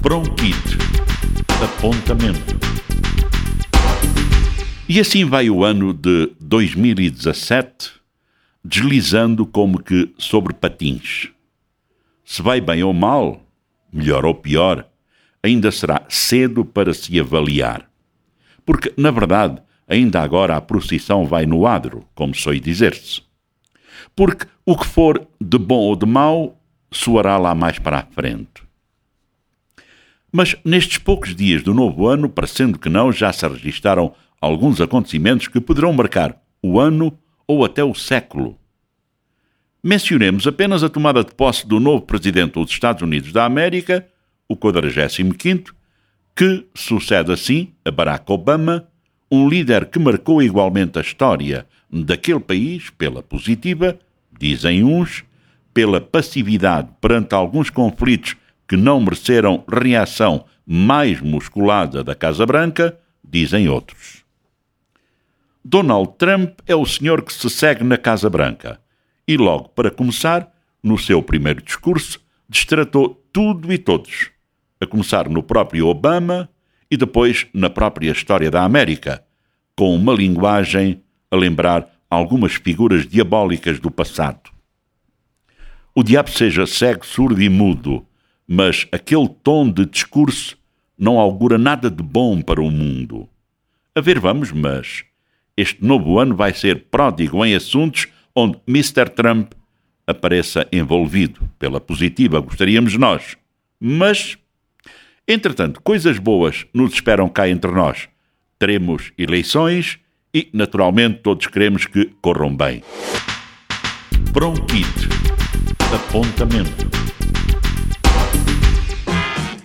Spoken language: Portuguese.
Bronquite. Apontamento. E assim vai o ano de 2017, deslizando como que sobre patins. Se vai bem ou mal, melhor ou pior, ainda será cedo para se avaliar. Porque, na verdade, ainda agora a procissão vai no adro, como soe dizer-se. Porque o que for de bom ou de mau, soará lá mais para a frente. Mas nestes poucos dias do novo ano, parecendo que não, já se registaram alguns acontecimentos que poderão marcar o ano ou até o século. Mencionemos apenas a tomada de posse do novo presidente dos Estados Unidos da América, o 45, que sucede assim a Barack Obama, um líder que marcou igualmente a história daquele país pela positiva, dizem uns, pela passividade perante alguns conflitos que não mereceram reação mais musculada da Casa Branca, dizem outros. Donald Trump é o senhor que se segue na Casa Branca e, logo para começar, no seu primeiro discurso, destratou tudo e todos, a começar no próprio Obama e depois na própria história da América, com uma linguagem a lembrar algumas figuras diabólicas do passado. O diabo seja cego, surdo e mudo, mas aquele tom de discurso não augura nada de bom para o mundo. A ver, vamos, mas este novo ano vai ser pródigo em assuntos onde Mr. Trump apareça envolvido. Pela positiva, gostaríamos nós. Mas, entretanto, coisas boas nos esperam cá entre nós. Teremos eleições e, naturalmente, todos queremos que corram bem. Bronquite. Apontamento